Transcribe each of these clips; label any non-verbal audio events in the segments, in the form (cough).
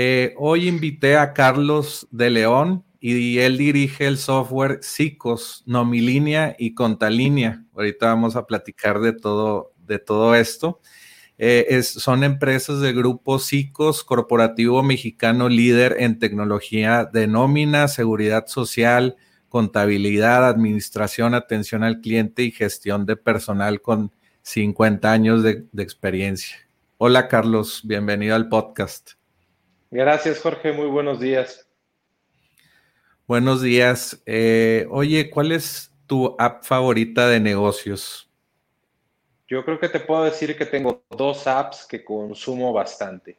Eh, hoy invité a Carlos de León y él dirige el software SICOS, Nomilínea y Contalínea. Ahorita vamos a platicar de todo, de todo esto. Eh, son empresas del grupo SICOS, corporativo mexicano líder en tecnología de nómina, seguridad social, contabilidad, administración, atención al cliente y gestión de personal con 50 años de, experiencia. Hola Carlos, bienvenido al podcast. Gracias Jorge, muy buenos días. Buenos días. Eh, oye, ¿cuál es tu app favorita de negocios? Yo creo que te puedo decir que tengo dos apps que consumo bastante.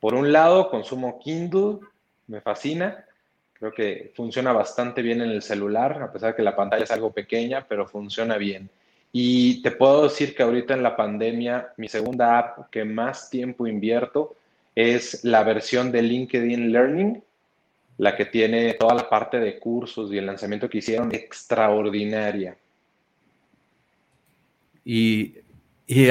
Por un lado, consumo Kindle, me fascina. Creo que funciona bastante bien en el celular, a pesar de que la pantalla es algo pequeña, pero funciona bien. Y te puedo decir que ahorita en la pandemia, mi segunda app que más tiempo invierto es la versión de LinkedIn Learning, la que tiene toda la parte de cursos y el lanzamiento que hicieron extraordinaria. ¿Y,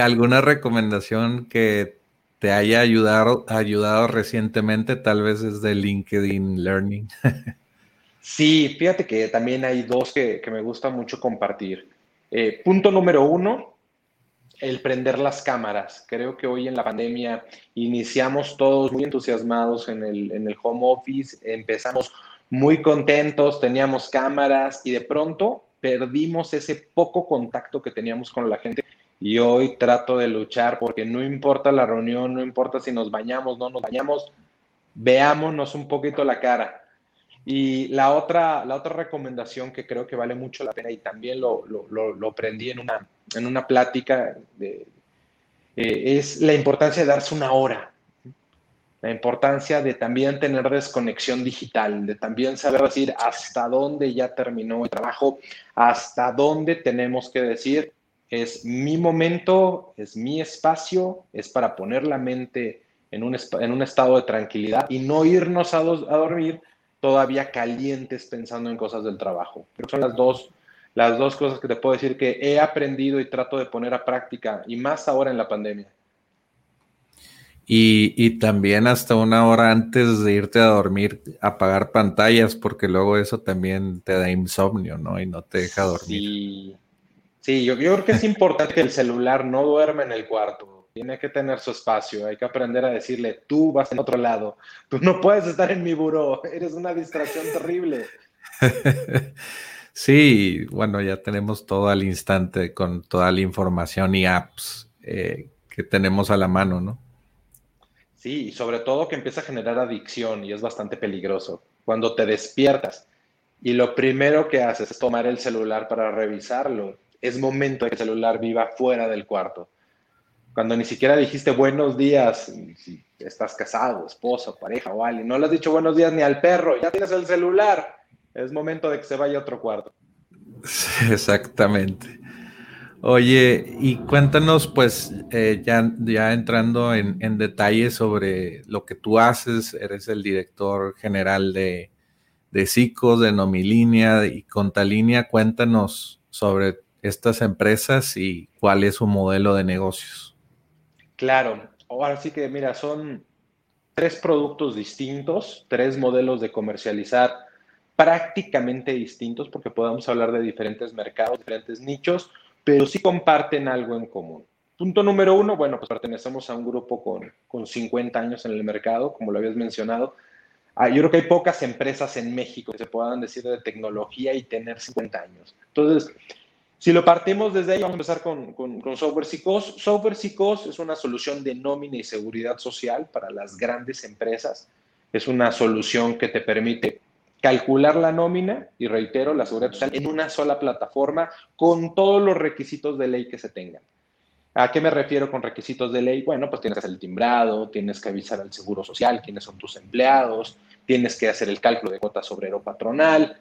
alguna recomendación que te haya ayudado, ayudado recientemente, tal vez es de LinkedIn Learning? (laughs) sí, fíjate que también hay dos que, que me gusta mucho compartir. Eh, punto número uno, el prender las cámaras. Creo que hoy en la pandemia iniciamos todos muy entusiasmados en el, en el home office, empezamos muy contentos, teníamos cámaras y de pronto perdimos ese poco contacto que teníamos con la gente. Y hoy trato de luchar porque no importa la reunión, no importa si nos bañamos, no nos bañamos, veámonos un poquito la cara y la otra, la otra recomendación que creo que vale mucho la pena y también lo, lo, aprendí en una, en una plática eh, es la importancia de darse una hora. La importancia de también tener desconexión digital, de también saber decir hasta dónde ya terminó el trabajo, hasta dónde tenemos que decir es mi momento, es mi espacio, es para poner la mente en un, en un estado de tranquilidad y no irnos a, a dormir todavía calientes pensando en cosas del trabajo. Creo que son las dos, las dos cosas que te puedo decir que he aprendido y trato de poner a práctica, y más ahora en la pandemia. Y, también hasta una hora antes de irte a dormir, apagar pantallas, porque luego eso también te da insomnio, ¿no? Y no te deja dormir. Sí, sí yo, yo creo que es importante que el celular no duerma en el cuarto tiene que tener su espacio, hay que aprender a decirle, tú vas en otro lado, tú no puedes estar en mi buró, eres una distracción terrible. (laughs) Sí, bueno, ya tenemos todo al instante con toda la información y apps eh, que tenemos a la mano, ¿no? Sí, y sobre todo que empieza a generar adicción y es bastante peligroso. Cuando te despiertas y lo primero que haces es tomar el celular para revisarlo, es momento de que el celular viva fuera del cuarto cuando ni siquiera dijiste buenos días, si estás casado, esposo, pareja o alguien, no le has dicho buenos días ni al perro, ya tienes el celular, es momento de que se vaya a otro cuarto. (laughs) Exactamente. Oye, y cuéntanos, pues, eh, ya, ya entrando en, en detalle sobre lo que tú haces, eres el director general de, de CICOS, de Nomilínea y Contalínea, cuéntanos sobre estas empresas y cuál es su modelo de negocios. Claro, ahora sí que mira, son tres productos distintos, tres modelos de comercializar prácticamente distintos porque podemos hablar de diferentes mercados, diferentes nichos, pero sí comparten algo en común. Punto número uno, bueno, pues pertenecemos a un grupo con, con 50 años en el mercado, como lo habías mencionado. Ah, yo creo que hay pocas empresas en México que se puedan decir de tecnología y tener 50 años. Entonces, si lo partimos desde ahí, vamos a empezar con, con, Software Psicos. Software Psicos es una solución de nómina y seguridad social para las grandes empresas. Es una solución que te permite calcular la nómina y reitero, la seguridad social en una sola plataforma con todos los requisitos de ley que se tengan. ¿A qué me refiero con requisitos de ley? Bueno, pues tienes que hacer el timbrado, tienes que avisar al Seguro Social quiénes son tus empleados, tienes que hacer el cálculo de cuotas obrero patronal,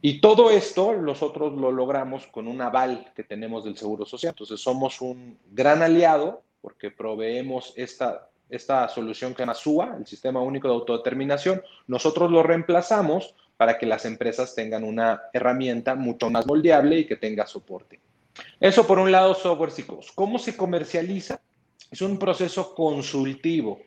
y todo esto nosotros lo logramos con un aval que tenemos del Seguro Social. Entonces somos un gran aliado porque proveemos esta, esta solución que se llama SUA, el Sistema Único de Autodeterminación. Nosotros lo reemplazamos para que las empresas tengan una herramienta mucho más moldeable y que tenga soporte. Eso por un lado, software psicos. ¿Cómo se comercializa? Es un proceso consultivo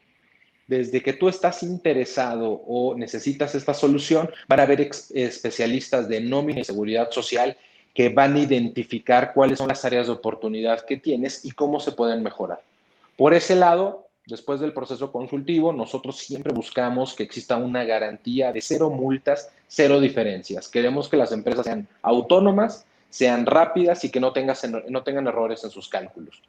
desde que tú estás interesado o necesitas esta solución, van a haber especialistas de nómina y seguridad social que van a identificar cuáles son las áreas de oportunidad que tienes y cómo se pueden mejorar. Por ese lado, después del proceso consultivo, nosotros siempre buscamos que exista una garantía de cero multas, cero diferencias. Queremos que las empresas sean autónomas, sean rápidas y que no, no tengan errores en sus cálculos.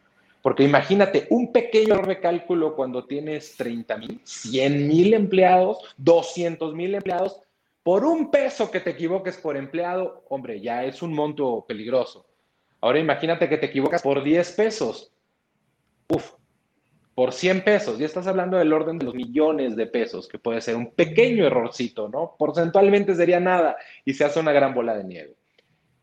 Porque imagínate, un pequeño error de cálculo cuando tienes 30 mil, 100 mil empleados, 200 mil empleados, por un peso que te equivoques por empleado, hombre, ya es un monto peligroso. Ahora imagínate que te equivocas por 10 pesos. Uf, por 100 pesos. Ya estás hablando del orden de los millones de pesos, que puede ser un pequeño errorcito, ¿no? Porcentualmente sería nada y se hace una gran bola de nieve.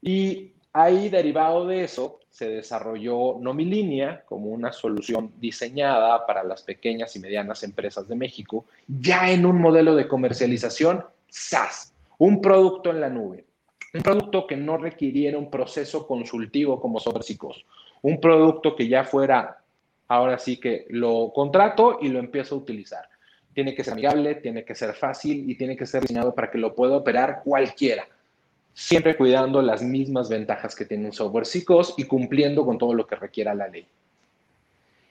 Y ahí, derivado de eso, se desarrolló Nomilínea como una solución diseñada para las pequeñas y medianas empresas de México, ya en un modelo de comercialización SaaS, un producto en la nube, un producto que no requiriera un proceso consultivo como Sobrepsicos, un producto que ya fuera, ahora sí que lo contrato y lo empiezo a utilizar. Tiene que ser amigable, tiene que ser fácil y tiene que ser diseñado para que lo pueda operar cualquiera siempre cuidando las mismas ventajas que tiene un software psicos y cumpliendo con todo lo que requiera la ley.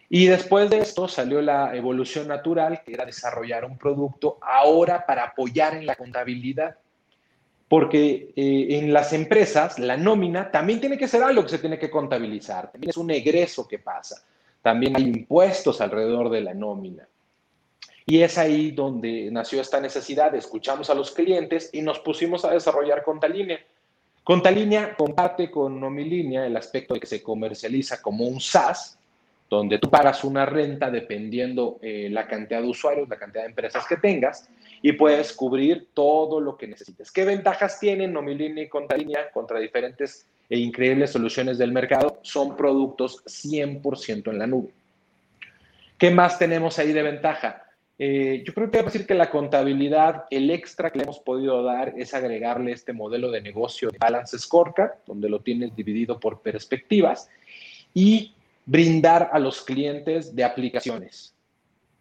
Y después de esto salió la evolución natural, que era desarrollar un producto ahora para apoyar en la contabilidad. Porque eh, en las empresas la nómina también tiene que ser algo que se tiene que contabilizar, también es un egreso que pasa, también hay impuestos alrededor de la nómina. Y es ahí donde nació esta necesidad, escuchamos a los clientes y nos pusimos a desarrollar Contalínea. Contalínea comparte con Nomilínea el aspecto de que se comercializa como un SaaS, donde tú pagas una renta dependiendo eh, la cantidad de usuarios, la cantidad de empresas que tengas, y puedes cubrir todo lo que necesites. ¿Qué ventajas tienen Nomilínea y Contalínea contra diferentes e increíbles soluciones del mercado? Son productos 100% en la nube. ¿Qué más tenemos ahí de ventaja? Eh, yo creo que decir que la contabilidad, el extra que le hemos podido dar es agregarle este modelo de negocio de Balance Scorecard, donde lo tienes dividido por perspectivas, y brindar a los clientes de aplicaciones.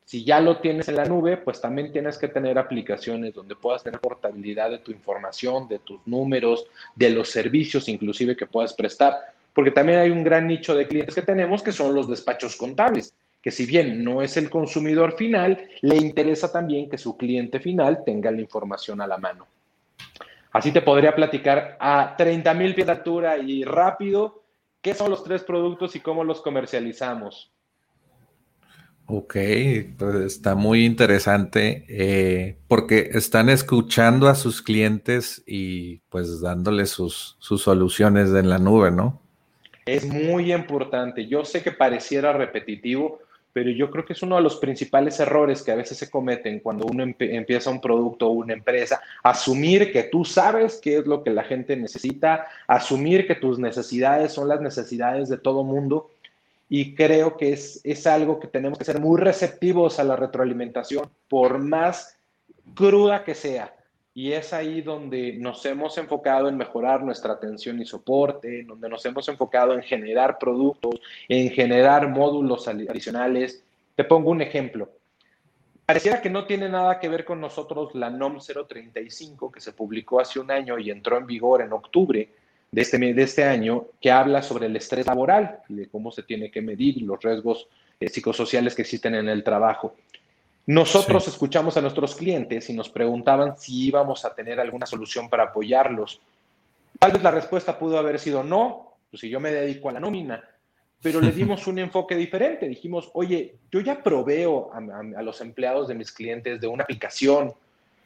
Si ya lo tienes en la nube, pues también tienes que tener aplicaciones donde puedas tener portabilidad de tu información, de tus números, de los servicios inclusive que puedas prestar, porque también hay un gran nicho de clientes que tenemos que son los despachos contables que si bien no es el consumidor final, le interesa también que su cliente final tenga la información a la mano. Así te podría platicar a 30 mil pies de altura y rápido qué son los tres productos y cómo los comercializamos. Ok, pues está muy interesante eh, porque están escuchando a sus clientes y pues dándoles sus, sus soluciones en la nube, ¿no? Es muy importante. Yo sé que pareciera repetitivo, pero yo creo que es uno de los principales errores que a veces se cometen cuando uno empieza un producto o una empresa, asumir que tú sabes qué es lo que la gente necesita, asumir que tus necesidades son las necesidades de todo mundo y creo que es, es algo que tenemos que ser muy receptivos a la retroalimentación, por más cruda que sea. Y es ahí donde nos hemos enfocado en mejorar nuestra atención y soporte, donde nos hemos enfocado en generar productos, en generar módulos adicionales. Te pongo un ejemplo. Pareciera que no tiene nada que ver con nosotros la NOM 035 que se publicó hace un año y entró en vigor en octubre de este, de este año, que habla sobre el estrés laboral, de cómo se tiene que medir los riesgos eh, psicosociales que existen en el trabajo. Nosotros escuchamos a nuestros clientes y nos preguntaban si íbamos a tener alguna solución para apoyarlos. Tal vez la respuesta pudo haber sido no, pues si yo me dedico a la nómina, pero le (laughs) dimos un enfoque diferente. Dijimos, oye, yo ya proveo a, a, los empleados de mis clientes de una aplicación.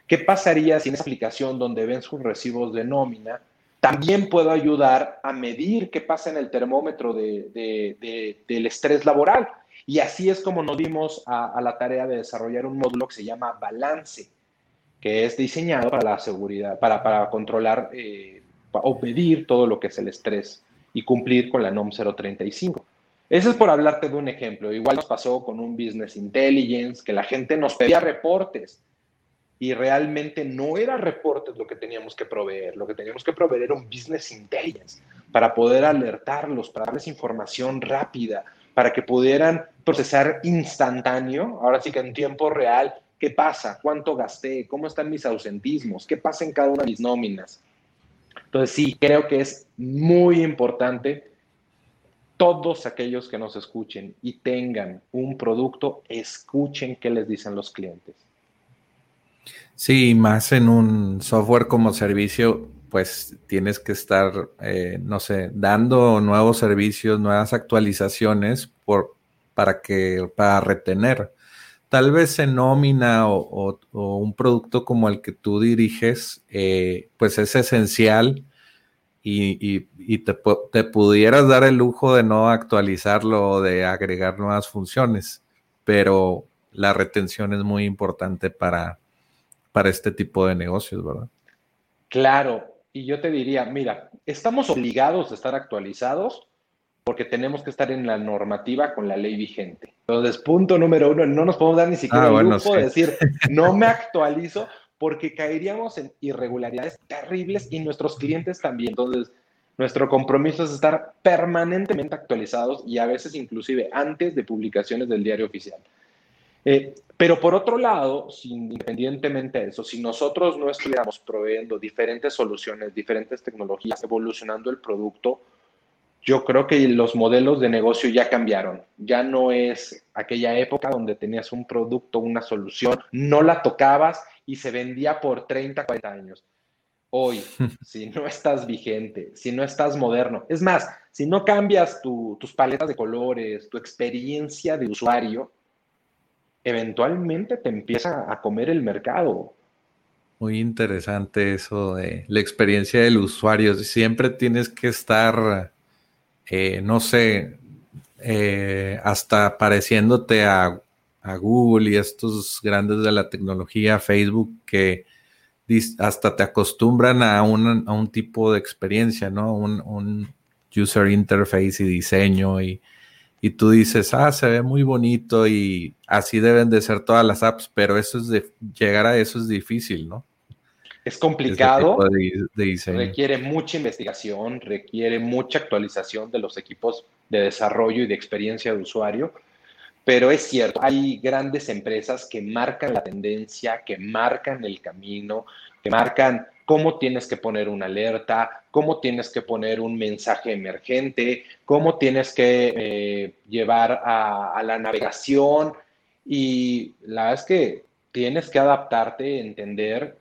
¿Qué pasaría si en esa aplicación donde ven sus recibos de nómina, también puedo ayudar a medir qué pasa en el termómetro de, de, del estrés laboral? Y así es como nos dimos a, la tarea de desarrollar un módulo que se llama Balance, que es diseñado para la seguridad, para, para controlar eh, o medir todo lo que es el estrés y cumplir con la NOM 035. Ese es por hablarte de un ejemplo. Igual nos pasó con un Business Intelligence, que la gente nos pedía reportes y realmente no era reportes lo que teníamos que proveer. Lo que teníamos que proveer era un Business Intelligence para poder alertarlos, para darles información rápida, para que pudieran procesar instantáneo, ahora sí que en tiempo real, qué pasa, cuánto gasté, cómo están mis ausentismos, qué pasa en cada una de mis nóminas. Entonces sí, creo que es muy importante todos aquellos que nos escuchen y tengan un producto, escuchen qué les dicen los clientes. Sí, más en un software como servicio, pues tienes que estar, eh, no sé, dando nuevos servicios, nuevas actualizaciones por, para que, para retener. Tal vez en nómina o, un producto como el que tú diriges, eh, pues es esencial y, te, te, pudieras dar el lujo de no actualizarlo o de agregar nuevas funciones, pero la retención es muy importante para, para este tipo de negocios, ¿verdad? Claro, y yo te diría, mira, estamos obligados a estar actualizados porque tenemos que estar en la normativa con la ley vigente. Entonces, punto número uno, no nos podemos dar ni siquiera ah, el lujo de decir, (laughs) no me actualizo porque caeríamos en irregularidades terribles y nuestros clientes también. Entonces, nuestro compromiso es estar permanentemente actualizados y a veces inclusive antes de publicaciones del diario oficial. Eh, pero por otro lado, independientemente de eso, si nosotros no estuviéramos proveyendo diferentes soluciones, diferentes tecnologías, evolucionando el producto, yo creo que los modelos de negocio ya cambiaron. Ya no es aquella época donde tenías un producto, una solución, no la tocabas y se vendía por 30, 40 años. Hoy, (laughs) si no estás vigente, si no estás moderno, es más, si no cambias tus paletas de colores, tu experiencia de usuario, eventualmente te empieza a comer el mercado. Muy interesante eso de la experiencia del usuario. Siempre tienes que estar, eh, no sé, eh, hasta pareciéndote a, Google y estos grandes de la tecnología, Facebook, que hasta te acostumbran a un, a un tipo de experiencia, ¿no? Un, un, user interface y diseño y, y tú dices, ah, se ve muy bonito y así deben de ser todas las apps, pero eso es de, llegar a eso es difícil, ¿no? Es complicado, requiere mucha investigación, requiere mucha actualización de los equipos de desarrollo y de experiencia de usuario, pero es cierto, hay grandes empresas que marcan la tendencia, que marcan el camino, que marcan cómo tienes que poner una alerta, cómo tienes que poner un mensaje emergente, cómo tienes que eh, llevar a, la navegación. Y la verdad es que tienes que adaptarte, entender,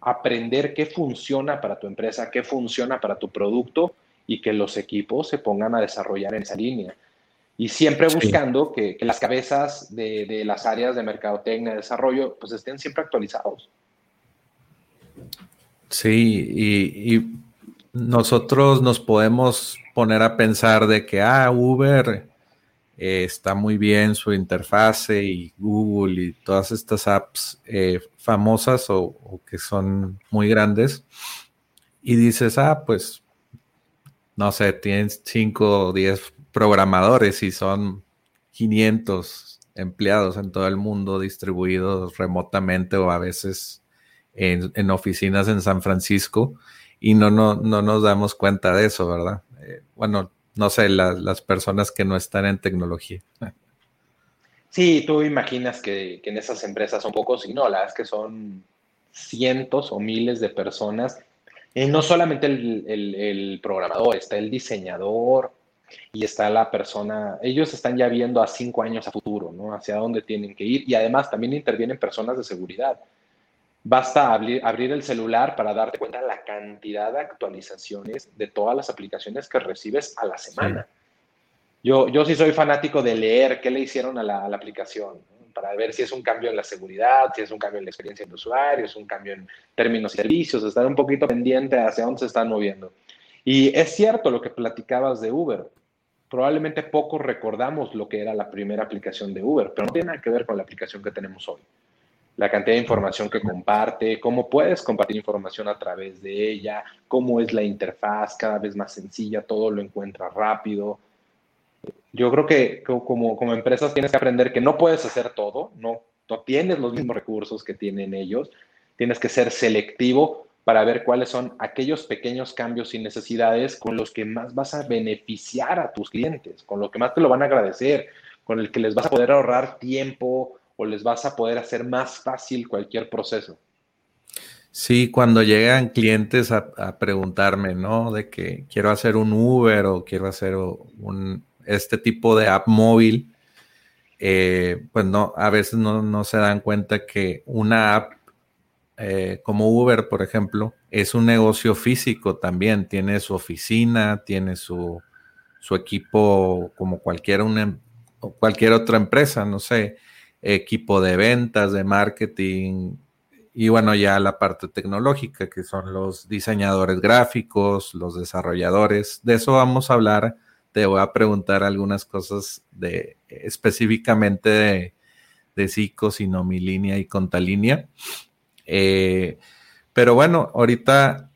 aprender qué funciona para tu empresa, qué funciona para tu producto y que los equipos se pongan a desarrollar en esa línea. Y siempre buscando que, las cabezas de, de, las áreas de mercadotecnia, de desarrollo, pues estén siempre actualizados. Sí, y, nosotros nos podemos poner a pensar de que, ah, Uber eh, está muy bien su interfase y Google y todas estas apps eh, famosas o, que son muy grandes. Y dices, ah, pues, no sé, tienen 5 o 10 programadores y son 500 empleados en todo el mundo distribuidos remotamente o a veces en, oficinas en San Francisco y no, no, no nos damos cuenta de eso, ¿verdad? Eh, bueno, no sé, las personas que no están en tecnología. (laughs) Sí, tú imaginas que, en esas empresas son pocos y no, la verdad es que son cientos o miles de personas. Y no solamente el, el programador, está el diseñador, y está la persona, ellos están ya viendo a cinco años a futuro, ¿no? Hacia dónde tienen que ir y además también intervienen personas de seguridad. Basta abrir, abrir el celular para darte cuenta de la cantidad de actualizaciones de todas las aplicaciones que recibes a la semana. Yo, yo sí soy fanático de leer qué le hicieron a la, aplicación, para ver si es un cambio en la seguridad, si es un cambio en la experiencia del usuario, es un cambio en términos y servicios, estar un poquito pendiente hacia dónde se están moviendo. Y es cierto lo que platicabas de Uber. Probablemente pocos recordamos lo que era la primera aplicación de Uber, pero no tiene nada que ver con la aplicación que tenemos hoy. La cantidad de información que comparte, cómo puedes compartir información a través de ella, cómo es la interfaz cada vez más sencilla, todo lo encuentra rápido. Yo creo que como, como empresas tienes que aprender que no puedes hacer todo, no, no tienes los mismos recursos que tienen ellos, tienes que ser selectivo para ver cuáles son aquellos pequeños cambios y necesidades con los que más vas a beneficiar a tus clientes, con lo que más te lo van a agradecer, con el que les vas a poder ahorrar tiempo o les vas a poder hacer más fácil cualquier proceso. Sí, cuando llegan clientes a, preguntarme, ¿no? De que quiero hacer un Uber o quiero hacer un, este tipo de app móvil, eh, pues no, a veces no, no se dan cuenta que una app eh, como Uber, por ejemplo, es un negocio físico también, tiene su oficina, tiene su, equipo como cualquier, una, cualquier otra empresa, no sé, equipo de ventas, de marketing y bueno, ya la parte tecnológica, que son los diseñadores gráficos, los desarrolladores. De eso vamos a hablar. Te voy a preguntar algunas cosas de específicamente de, de Psico, línea y Contalínea. Eh, pero bueno, ahorita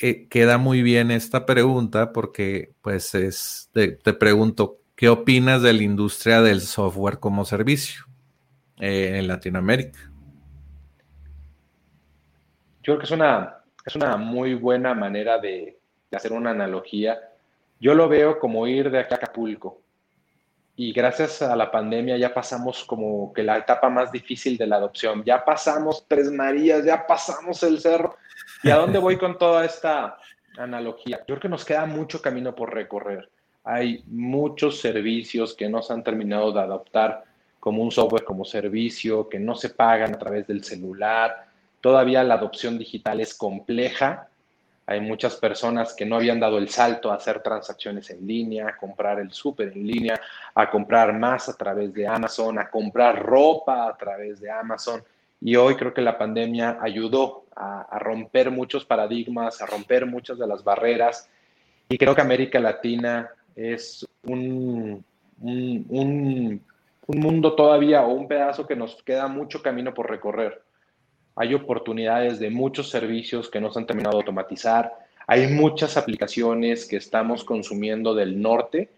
eh, queda muy bien esta pregunta porque pues es, te, pregunto, ¿qué opinas de la industria del software como servicio eh, en Latinoamérica? Yo creo que es una, es una muy buena manera de, hacer una analogía. Yo lo veo como ir de Acapulco y gracias a la pandemia ya pasamos como que la etapa más difícil de la adopción. Ya pasamos Tres Marías, ya pasamos el cerro. ¿Y a dónde voy con toda esta analogía? Yo creo que nos queda mucho camino por recorrer. Hay muchos servicios que no se han terminado de adoptar como un software como servicio, que no se pagan a través del celular. Todavía la adopción digital es compleja hay muchas personas que no habían dado el salto a hacer transacciones en línea, a comprar el súper en línea, a comprar más a través de Amazon, a comprar ropa a través de Amazon. Y hoy creo que la pandemia ayudó a, romper muchos paradigmas, a romper muchas de las barreras. Y creo que América Latina es un, un, un, un mundo todavía o un pedazo que nos queda mucho camino por recorrer hay oportunidades de muchos servicios que no se han terminado de automatizar, hay muchas aplicaciones que estamos consumiendo del norte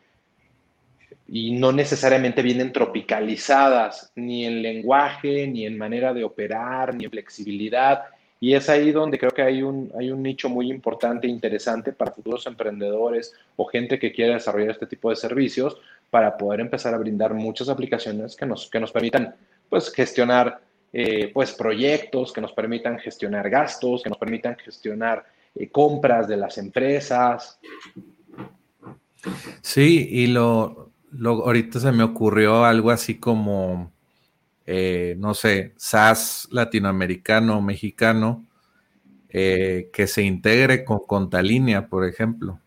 y no necesariamente vienen tropicalizadas ni en lenguaje, ni en manera de operar, ni en flexibilidad. Y es ahí donde creo que hay un, hay un nicho muy importante e interesante para futuros emprendedores o gente que quiera desarrollar este tipo de servicios para poder empezar a brindar muchas aplicaciones que nos, que nos permitan pues, gestionar eh, pues proyectos que nos permitan gestionar gastos, que nos permitan gestionar eh, compras de las empresas. Sí, y lo, ahorita se me ocurrió algo así como, eh, no sé, SaaS latinoamericano, mexicano, que se integre con Contalínea, por ejemplo.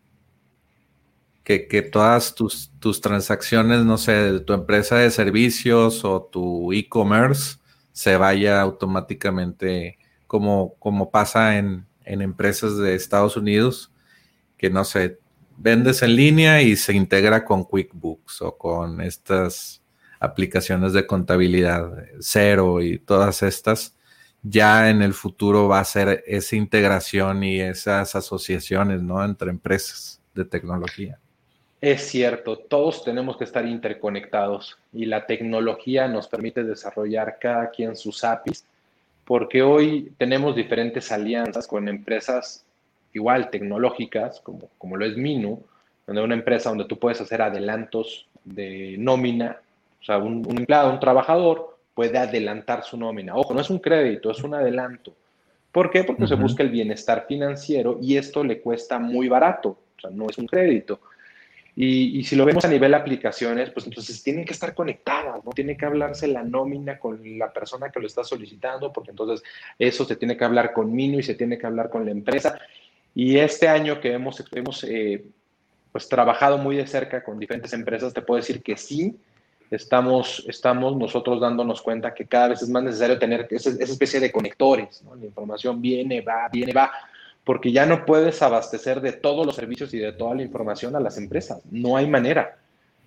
Que, todas tus, tus transacciones, no sé, de tu empresa de servicios o tu e-commerce, se vaya automáticamente, como, como pasa en, empresas de Estados Unidos, que no sé, vendes en línea y se integra con QuickBooks o con estas aplicaciones de contabilidad cero y todas estas, ya en el futuro va a ser esa integración y esas asociaciones, ¿no? Entre empresas de tecnología. Es cierto, todos tenemos que estar interconectados y la tecnología nos permite desarrollar cada quien sus APIs porque hoy tenemos diferentes alianzas con empresas igual tecnológicas, como, como lo es Minu, donde una empresa donde tú puedes hacer adelantos de nómina, o sea, un, empleado, un trabajador puede adelantar su nómina. Ojo, no es un crédito, es un adelanto. ¿Por qué? Porque se busca el bienestar financiero y esto le cuesta muy barato, o sea, no es un crédito. Y, si lo vemos a nivel aplicaciones, pues entonces tienen que estar conectadas, ¿no? Tiene que hablarse la nómina con la persona que lo está solicitando, porque entonces eso se tiene que hablar con Minu y se tiene que hablar con la empresa. Y este año que hemos, hemos eh, pues, trabajado muy de cerca con diferentes empresas, te puedo decir que sí, estamos, estamos nosotros dándonos cuenta que cada vez es más necesario tener esa, esa especie de conectores, ¿no? La información viene, va, viene, va porque ya no puedes abastecer de todos los servicios y de toda la información a las empresas. No hay manera.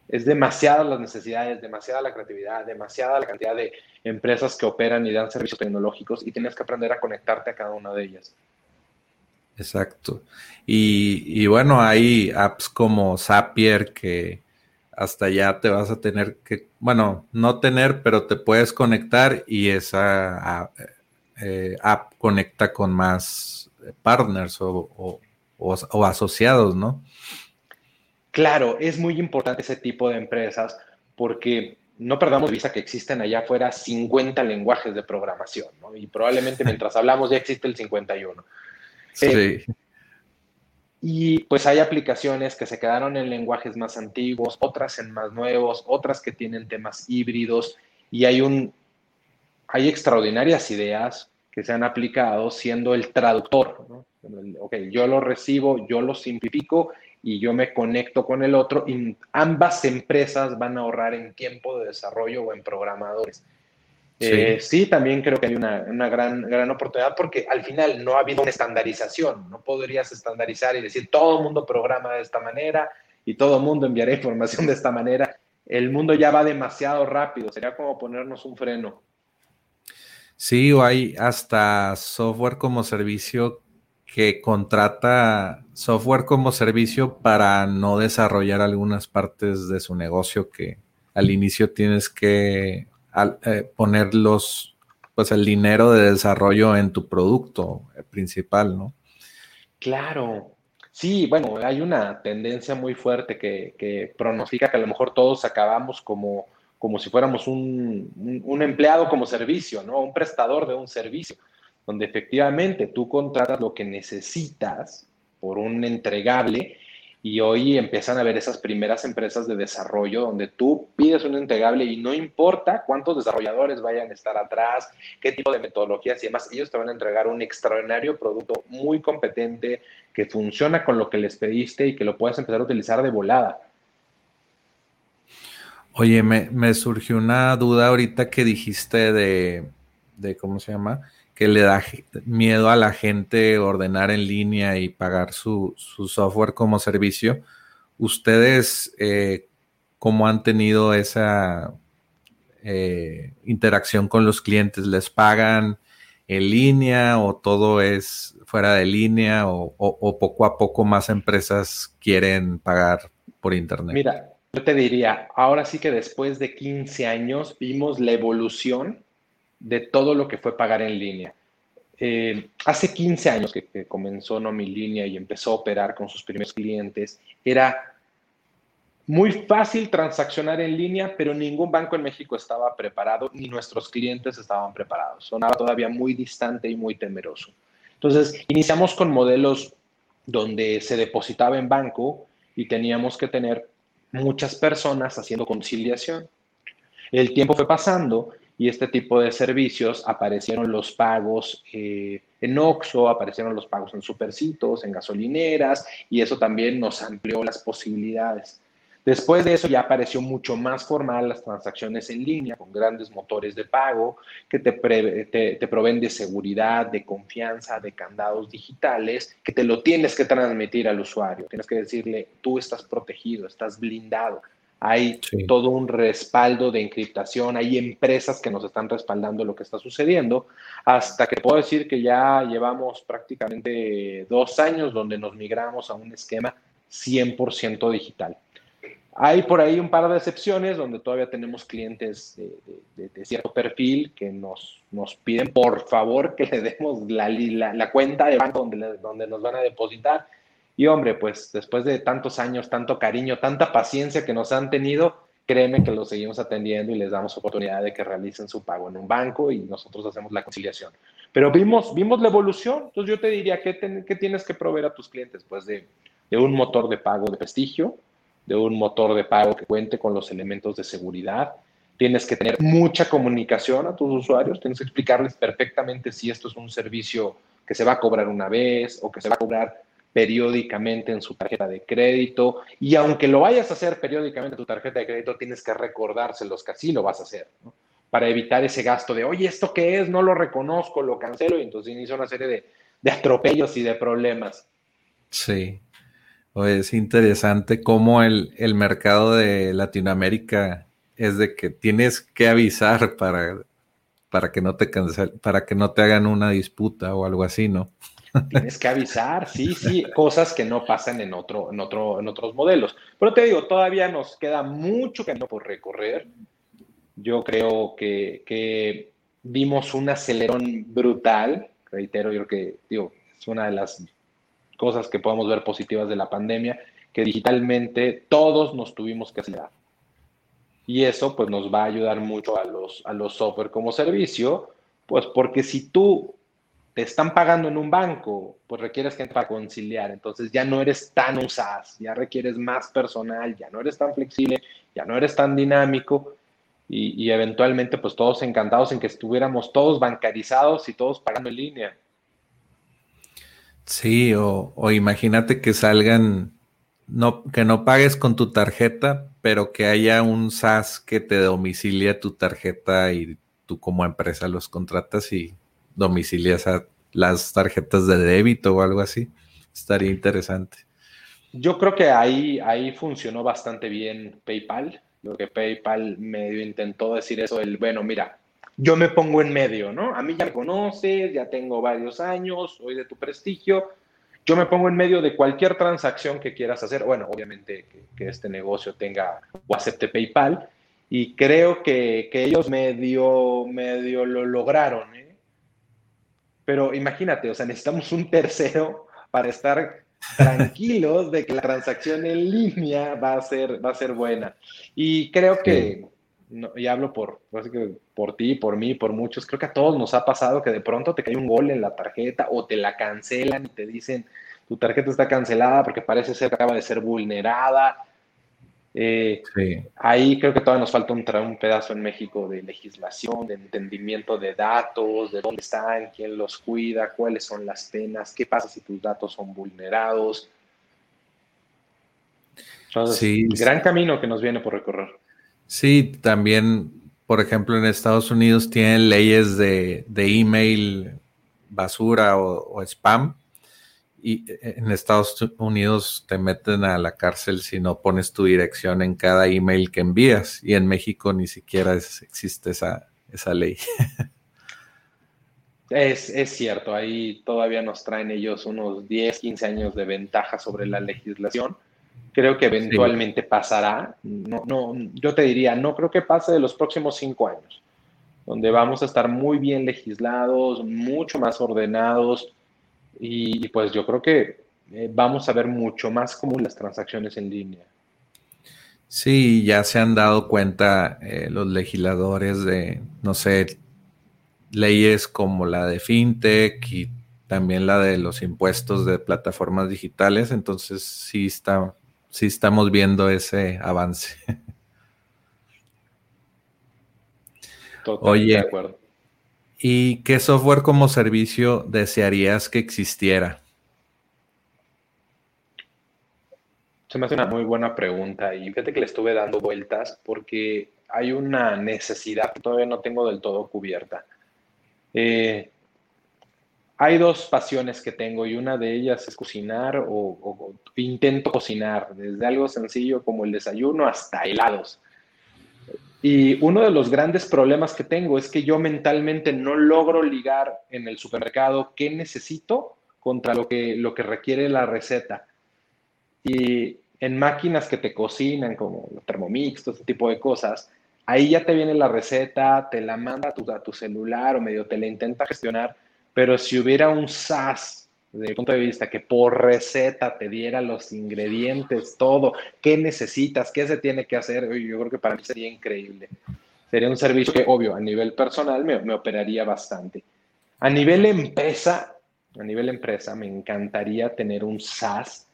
Es demasiada las necesidades, demasiada la creatividad, demasiada la cantidad de empresas que operan y dan servicios tecnológicos y tienes que aprender a conectarte a cada una de ellas. Exacto. Y, bueno, hay apps como Zapier que hasta ya te vas a tener que, bueno, no tener, pero te puedes conectar y esa eh, app conecta con más partners o, asociados, ¿no? Claro, es muy importante ese tipo de empresas porque no perdamos vista que existen allá afuera 50 lenguajes de programación, ¿no? Y probablemente (laughs) mientras hablamos ya existe el 51. Sí. Eh, y pues hay aplicaciones que se quedaron en lenguajes más antiguos, otras en más nuevos, otras que tienen temas híbridos y hay un hay extraordinarias ideas que se han aplicado siendo el traductor. ¿no? Ok, yo lo recibo, yo lo simplifico y yo me conecto con el otro y ambas empresas van a ahorrar en tiempo de desarrollo o en programadores. Sí, eh, sí también creo que hay una, una, gran, gran oportunidad porque al final no ha habido una estandarización. No podrías estandarizar y decir todo el mundo programa de esta manera y todo el mundo enviará (laughs) información de esta manera. El mundo ya va demasiado rápido. Sería como ponernos un freno. Sí, o hay hasta software como servicio que contrata software como servicio para no desarrollar algunas partes de su negocio que al inicio tienes que eh, poner los, pues el dinero de desarrollo en tu producto principal, ¿no? Claro. Sí, bueno, hay una tendencia muy fuerte que, que pronostica que a lo mejor todos acabamos como como si fuéramos un, empleado como servicio, ¿no? Un prestador de un servicio, donde efectivamente tú contratas lo que necesitas por un entregable y hoy empiezan a ver esas primeras empresas de desarrollo donde tú pides un entregable y no importa cuántos desarrolladores vayan a estar atrás, qué tipo de metodologías y demás, ellos te van a entregar un extraordinario producto muy competente que funciona con lo que les pediste y que lo puedes empezar a utilizar de volada. Oye, me, surgió una duda ahorita que dijiste de, ¿cómo se llama? Que le da miedo a la gente ordenar en línea y pagar su, software como servicio. ¿Ustedes eh, cómo han tenido esa eh, interacción con los clientes? ¿Les pagan en línea o todo es fuera de línea o, o poco a poco más empresas quieren pagar por internet? Mira, yo te diría, ahora sí que después de 15 años vimos la evolución de todo lo que fue pagar en línea. Eh, hace 15 años que, comenzó Nomi Línea y empezó a operar con sus primeros clientes, era muy fácil transaccionar en línea, pero ningún banco en México estaba preparado, ni nuestros clientes estaban preparados. Sonaba todavía muy distante y muy temeroso. Entonces, iniciamos con modelos donde se depositaba en banco y teníamos que tener muchas personas haciendo conciliación. El tiempo fue pasando y este tipo de servicios aparecieron los pagos eh, en Oxxo, aparecieron los pagos en supercitos, en gasolineras y eso también nos amplió las posibilidades. Después de eso ya apareció mucho más formal las transacciones en línea con grandes motores de pago que te, te, proveen de seguridad, de confianza, de candados digitales, que te lo tienes que transmitir al usuario. Tienes que decirle, tú estás protegido, estás blindado. Hay todo un respaldo de encriptación, hay empresas que nos están respaldando lo que está sucediendo, hasta que puedo decir que ya llevamos prácticamente dos años donde nos migramos a un esquema 100% digital. Hay por ahí un par de excepciones donde todavía tenemos clientes de, cierto perfil que nos, nos, piden por favor que le demos la, la, cuenta de banco donde, donde nos van a depositar. Y hombre, pues después de tantos años, tanto cariño, tanta paciencia que nos han tenido, créeme que los seguimos atendiendo y les damos oportunidad de que realicen su pago en un banco y nosotros hacemos la conciliación. Pero vimos, vimos la evolución, entonces yo te diría, ¿qué, tienes que proveer a tus clientes? Pues de, de un motor de pago de prestigio, de un motor de pago que cuente con los elementos de seguridad. Tienes que tener mucha comunicación a tus usuarios, tienes que explicarles perfectamente si esto es un servicio que se va a cobrar una vez o que se va a cobrar periódicamente en su tarjeta de crédito. Y aunque lo vayas a hacer periódicamente en tu tarjeta de crédito, tienes que recordárselos que así lo vas a hacer, para evitar ese gasto de, oye, ¿esto qué es? No lo reconozco, lo cancelo y entonces inicia una serie de, de atropellos y de problemas. Sí, es interesante cómo el, mercado de Latinoamérica es de que tienes que avisar para, para que no te cancel, para que no te hagan una disputa o algo así, ¿no? (laughs) Tienes que avisar, sí, sí, cosas que no pasan en otro, en otro, en otros modelos. Pero te digo, todavía nos queda mucho camino por recorrer. Yo creo que, que vimos un acelerón brutal, reitero, yo creo que digo, es una de las cosas que podemos ver positivas de la pandemia, que digitalmente todos nos tuvimos que acelerar. Y eso pues nos va a ayudar mucho a los, a los software como servicio, pues porque si tú te están pagando en un banco, pues requieres gente para conciliar, entonces ya no eres tan usaz, ya requieres más personal, ya no eres tan flexible, ya no eres tan dinámico y, y eventualmente pues todos encantados en que estuviéramos todos bancarizados y todos pagando en línea. Sí, o, imagínate que salgan, no, que no pagues con tu tarjeta, pero que haya un SaaS que te domicilie tu tarjeta y tú como empresa los contratas y domicilias a las tarjetas de débito o algo así. Estaría interesante. Yo creo que ahí, ahí funcionó bastante bien PayPal. Lo que PayPal medio intentó decir eso, el, bueno, mira, yo me pongo en medio, ¿no? A mí ya me conoces, ya tengo varios años, soy de tu prestigio. Yo me pongo en medio de cualquier transacción que quieras hacer. Bueno, obviamente que, este negocio tenga o acepte PayPal. Y creo que, ellos medio, medio lo lograron. ¿eh? Pero imagínate, o sea, necesitamos un tercero para estar tranquilos de que la transacción en línea va a ser, va a ser buena. Y creo que, y hablo por, por ti, por mí, por muchos, creo que a todos nos ha pasado que de pronto te cae un gol en la tarjeta o te la cancelan y te dicen tu tarjeta está cancelada porque parece ser que acaba de ser vulnerada. Eh, ahí creo que todavía nos falta un, un pedazo en México de legislación, de entendimiento de datos, de dónde están, quién los cuida, cuáles son las penas, qué pasa si tus datos son vulnerados. Entonces, gran camino que nos viene por recorrer. Sí, también, por ejemplo, en Estados Unidos tienen leyes de, email basura o, spam. Y eh, en Estados Unidos te meten a la cárcel si no pones tu dirección en cada email que envías. Y en México ni siquiera existe esa, esa ley. (laughs) Es, es, cierto, ahí todavía nos traen ellos unos 10, 15 años de ventaja sobre la legislación. Creo que eventualmente pasará. No, no, yo te diría, no creo que pase de los próximos cinco años, donde vamos a estar muy bien legislados, mucho más ordenados y, pues yo creo que eh, vamos a ver mucho más común las transacciones en línea. Sí, ya se han dado cuenta eh, los legisladores de, no sé, leyes como la de FinTech y también la de los impuestos de plataformas digitales, entonces sí está sí estamos viendo ese avance. Oye, de acuerdo. ¿y qué software como servicio desearías que existiera? Se me hace una muy buena pregunta y fíjate que le estuve dando vueltas porque hay una necesidad que todavía no tengo del todo cubierta. Eh, hay dos pasiones que tengo y una de ellas es cocinar o, intento cocinar, desde algo sencillo como el desayuno hasta helados. Y uno de los grandes problemas que tengo es que yo mentalmente no logro ligar en el supermercado qué necesito contra lo que, lo que requiere la receta. Y en máquinas que te cocinan, como los Thermomix, todo este tipo de cosas, ahí ya te viene la receta, te la manda tu, a tu celular o medio te la intenta gestionar, pero si hubiera un SaaS, desde mi punto de vista, que por receta te diera los ingredientes, todo, qué necesitas, qué se tiene que hacer, yo creo que para mí sería increíble. Sería un servicio que, obvio, a nivel personal me, me operaría bastante. A nivel empresa, a nivel empresa, me encantaría tener un SaaS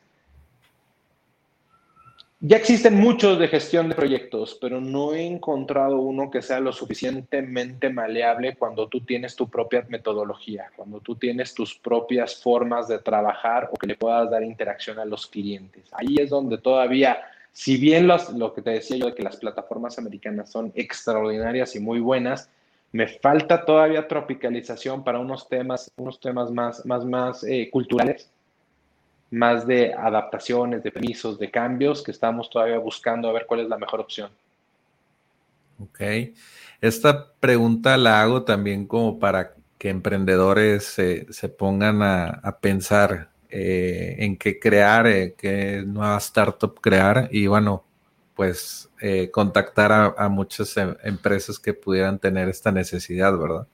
ya existen muchos de gestión de proyectos, pero no he encontrado uno que sea lo suficientemente maleable cuando tú tienes tu propia metodología, cuando tú tienes tus propias formas de trabajar o que le puedas dar interacción a los clientes. Ahí es donde todavía, si bien lo que te decía yo de que las plataformas americanas son extraordinarias y muy buenas, me falta todavía tropicalización para unos temas, unos temas más, más, más eh, culturales más de adaptaciones, de permisos, de cambios, que estamos todavía buscando a ver cuál es la mejor opción. Ok. Esta pregunta la hago también como para que emprendedores se, pongan a, pensar eh, en qué crear, eh, qué nueva startup crear y bueno, pues eh, contactar a, muchas em, empresas que pudieran tener esta necesidad, ¿verdad?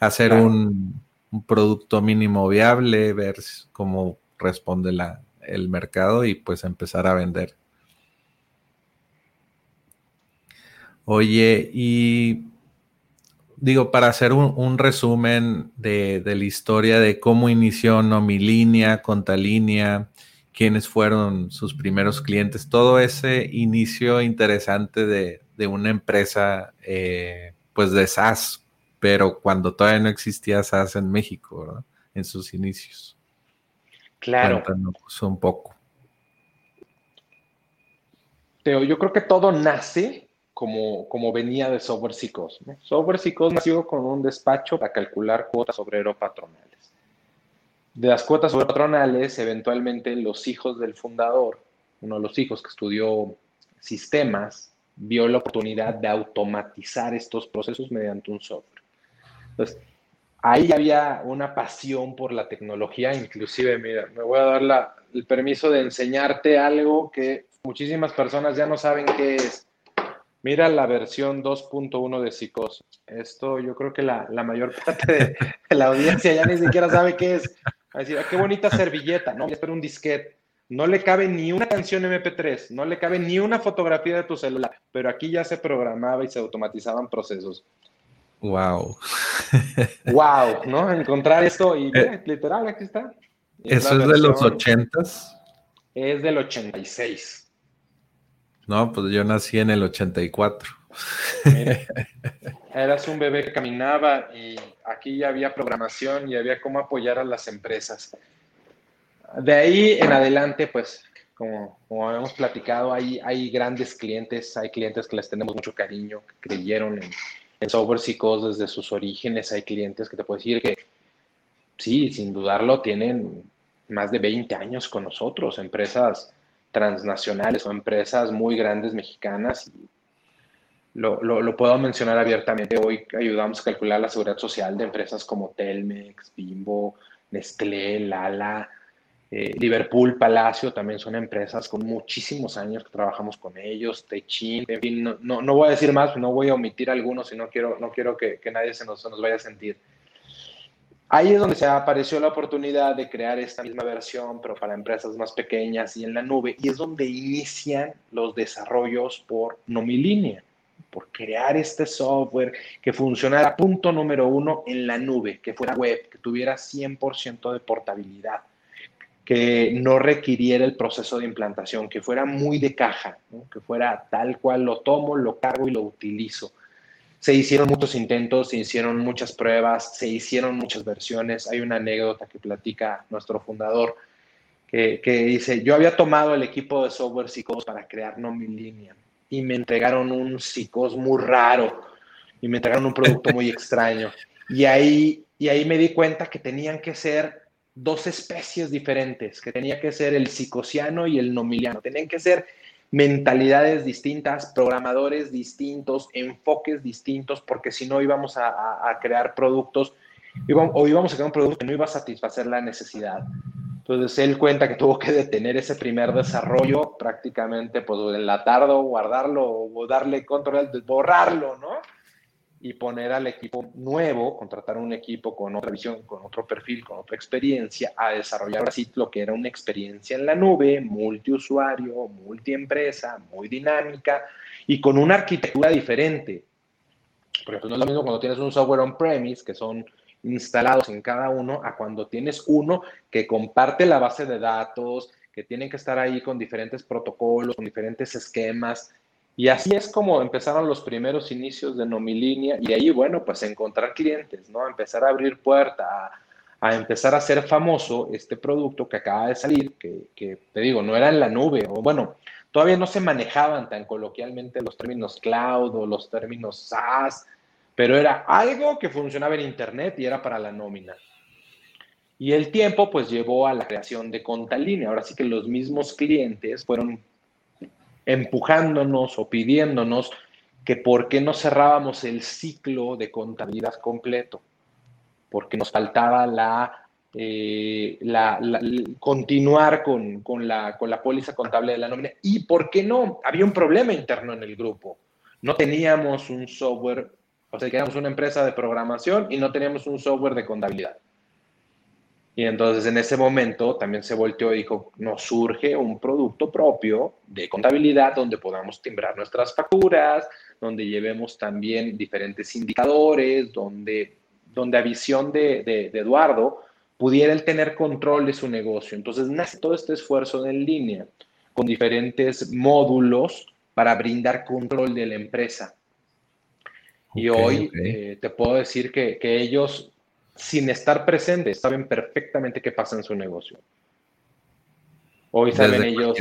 Hacer un, un, producto mínimo viable, ver cómo responde la, el mercado y pues empezar a vender. Oye, y digo, para hacer un, resumen de, la historia de cómo inició Nomilínea, Contalínea, quiénes fueron sus primeros clientes, todo ese inicio interesante de, una empresa, eh, pues de SaaS, pero cuando todavía no existía SaaS en México, en sus inicios. Claro. un poco. Teo, yo creo que todo nace como, como venía de Software Psicos. Software Psicos nació con un despacho para calcular cuotas obrero patronales. De las cuotas obrero patronales, eventualmente los hijos del fundador, uno de los hijos que estudió sistemas, vio la oportunidad de automatizar estos procesos mediante un software. Entonces, ahí había una pasión por la tecnología, inclusive, mira, me voy a dar el permiso de enseñarte algo que muchísimas personas ya no saben qué es. Mira la versión 2.1 de Psicos. Esto yo creo que la, mayor parte de, la audiencia ya ni siquiera sabe qué es. A decir, ah, qué bonita servilleta, ¿no? Es un disquete. No le cabe ni una canción MP3, no le cabe ni una fotografía de tu celular, pero aquí ya se programaba y se automatizaban procesos. Wow. wow, (laughs) ¿no? Encontrar esto y eh, literal, aquí está. ¿Eso es de los ochentas? Es del 86. No, pues yo nací en el 84. (laughs) eras un bebé que caminaba y aquí ya había programación y había cómo apoyar a las empresas. De ahí en adelante, pues, como, como habíamos platicado, hay, hay grandes clientes, hay clientes que les tenemos mucho cariño, que creyeron en, en Software Psicos desde sus orígenes hay clientes que te puedo decir que sí, sin dudarlo, tienen más de 20 años con nosotros, empresas transnacionales o empresas muy grandes mexicanas. Lo, lo, puedo mencionar abiertamente. Hoy ayudamos a calcular la seguridad social de empresas como Telmex, Bimbo, Nestlé, Lala, eh, Liverpool, Palacio también son empresas con muchísimos años que trabajamos con ellos, Techin, en fin, no, no, voy a decir más, no voy a omitir algunos y no quiero, no quiero que, nadie se nos, nos vaya a sentir. Ahí es donde se apareció la oportunidad de crear esta misma versión, pero para empresas más pequeñas y en la nube, y es donde inician los desarrollos por Nomilínea, por crear este software que funcionara punto número uno en la nube, que fuera web, que tuviera 100% de portabilidad que no requiriera el proceso de implantación, que fuera muy de caja, que fuera tal cual lo tomo, lo cargo y lo utilizo. Se hicieron muchos intentos, se hicieron muchas pruebas, se hicieron muchas versiones. Hay una anécdota que platica nuestro fundador que, dice, yo había tomado el equipo de software Psicos para crear Nomilínea y me entregaron un Psicos muy raro y me entregaron un producto muy extraño. Y ahí, y ahí me di cuenta que tenían que ser dos especies diferentes, que tenía que ser el psicosiano y el nomiliano. Tenían que ser mentalidades distintas, programadores distintos, enfoques distintos, porque si no íbamos a, crear productos o íbamos a crear un producto que no iba a satisfacer la necesidad. Entonces él cuenta que tuvo que detener ese primer desarrollo prácticamente, pues enlatarlo, guardarlo o darle control, borrarlo, ¿no? Y poner al equipo nuevo, contratar un equipo con otra visión, con otro perfil, con otra experiencia, a desarrollar así lo que era una experiencia en la nube, multiusuario, multiempresa, muy dinámica y con una arquitectura diferente. Por ejemplo, no es lo mismo cuando tienes un software on-premise, que son instalados en cada uno a cuando tienes uno que comparte la base de datos, que tienen que estar ahí con diferentes protocolos, con diferentes esquemas. Y así es como empezaron los primeros inicios de Nomilínea y ahí, bueno, pues encontrar clientes, ¿no? Empezar a abrir puerta, a, empezar a hacer famoso este producto que acaba de salir, que, que, te digo, no era en la nube, o bueno, todavía no se manejaban tan coloquialmente los términos cloud o los términos SaaS, pero era algo que funcionaba en Internet y era para la nómina. Y el tiempo pues llevó a la creación de Contalínea. Ahora sí que los mismos clientes fueron empujándonos o pidiéndonos que por qué no cerrábamos el ciclo de contabilidad completo, porque nos faltaba la, eh, la, continuar con, con, la, con la póliza contable de la nómina. ¿Y por qué no? Había un problema interno en el grupo. No teníamos un software o sea, que una empresa de programación y no teníamos un software de contabilidad. Y entonces en ese momento también se volteó y dijo, nos surge un producto propio de contabilidad donde podamos timbrar nuestras facturas, donde llevemos también diferentes indicadores, donde, donde a visión de, de, de Eduardo pudiera él tener control de su negocio. Entonces nace todo este esfuerzo en línea con diferentes módulos para brindar control de la empresa. Y hoy eh, te puedo decir que, que, ellos, sin estar presentes, saben perfectamente qué pasa en su negocio. Hoy saben ellos,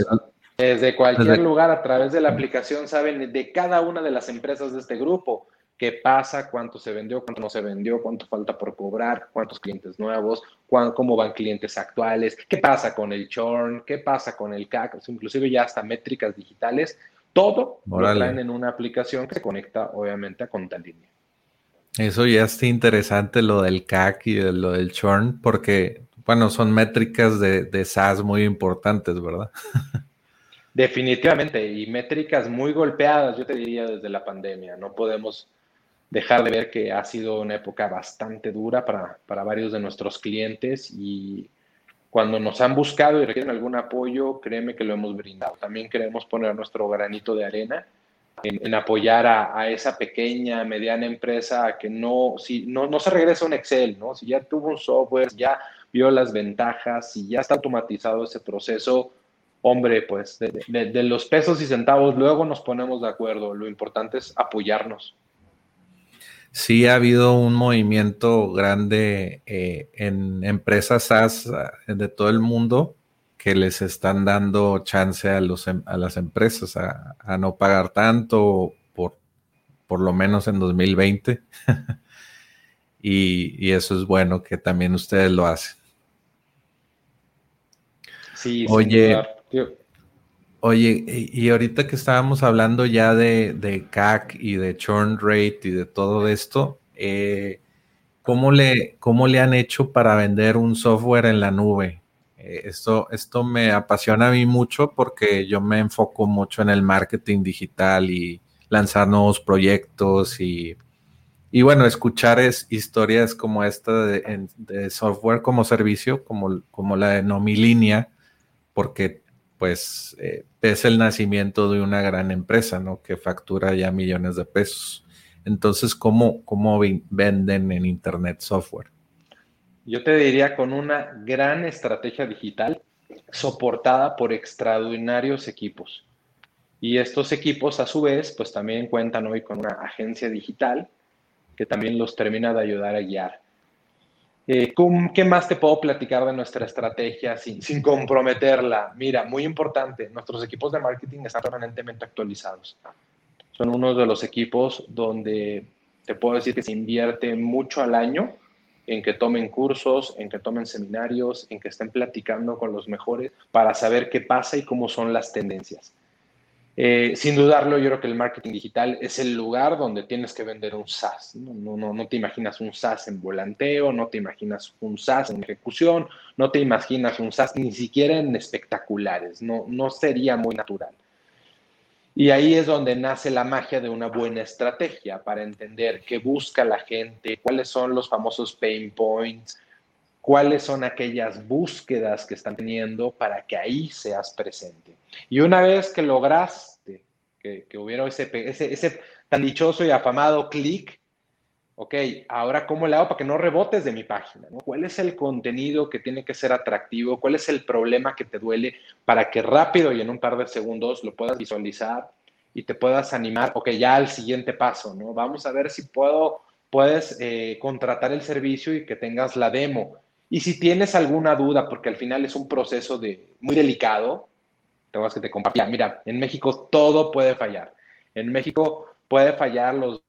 desde cualquier lugar, a través de la aplicación, saben de cada una de las empresas de este grupo qué pasa, cuánto se vendió, cuánto no se vendió, cuánto falta por cobrar, cuántos clientes nuevos, cómo van clientes actuales, qué pasa con el churn, qué pasa con el CAC, inclusive ya hasta métricas digitales todo lo traen en una aplicación que se conecta obviamente a Contalínea. Eso ya está interesante lo del CAC y lo del churn, porque, bueno, son métricas de, de SaaS muy importantes, ¿verdad? (laughs) Definitivamente, y métricas muy golpeadas, yo te diría, desde la pandemia. No podemos dejar de ver que ha sido una época bastante dura para, para varios de nuestros clientes y cuando nos han buscado y requieren algún apoyo, créeme que lo hemos brindado. También queremos poner nuestro granito de arena en, apoyar a, esa pequeña, mediana empresa que no, si, no, no se regresa un Excel, ¿no? Si ya tuvo un software, ya vio las ventajas, si ya está automatizado ese proceso, hombre, pues de los pesos y centavos luego nos ponemos de acuerdo. Lo importante es apoyarnos sí ha habido un movimiento grande eh, en empresas SaaS ah, de todo el mundo que les están dando chance a, los, em, a las empresas a, no pagar tanto por, por lo menos en 2020. (laughs) y, y, eso es bueno que también ustedes lo hacen. Sí, Oye, Oye, y ahorita que estábamos hablando ya de, CAC y de churn rate y de todo esto, eh, ¿cómo, le, ¿cómo le han hecho para vender un software en la nube? Eh, esto, esto me apasiona a mí mucho porque yo me enfoco mucho en el marketing digital y lanzar nuevos proyectos y, y bueno, escuchar es, historias como esta de, software como servicio, como, como la de Nomilínea, porque pues eh, es el nacimiento de una gran empresa, ¿no? Que factura ya millones de pesos. Entonces, ¿cómo, cómo venden en Internet software? Yo te diría con una gran estrategia digital soportada por extraordinarios equipos. Y estos equipos, a su vez, pues también cuentan hoy con una agencia digital que también los termina de ayudar a guiar. Eh, ¿Qué más te puedo platicar de nuestra estrategia sin, sin, comprometerla? Mira, muy importante, nuestros equipos de marketing están permanentemente actualizados. Son uno de los equipos donde te puedo decir que se invierte mucho al año en que tomen cursos, en que tomen seminarios, en que estén platicando con los mejores para saber qué pasa y cómo son las tendencias. Eh, sin dudarlo, yo creo que el marketing digital es el lugar donde tienes que vender un SaaS. ¿no? No, no, te imaginas un SaaS en volanteo, no te imaginas un SaaS en ejecución, no te imaginas un SaaS ni siquiera en espectaculares, no, no sería muy natural. Y ahí es donde nace la magia de una buena estrategia para entender qué busca la gente, cuáles son los famosos pain points, cuáles son aquellas búsquedas que están teniendo para que ahí seas presente. Y una vez que lograste que, hubiera ese, ese, ese tan dichoso y afamado clic, ok, ahora cómo le hago para que no rebotes de mi página, ¿Cuál es el contenido que tiene que ser atractivo? ¿Cuál es el problema que te duele para que rápido y en un par de segundos lo puedas visualizar y te puedas animar, ok, ya al siguiente paso, ¿no? Vamos a ver si puedo, puedes eh, contratar el servicio y que tengas la demo. Y si tienes alguna duda, porque al final es un proceso de, muy delicado, te vas que te compartía. Mira, en México todo puede fallar. En México puede fallar los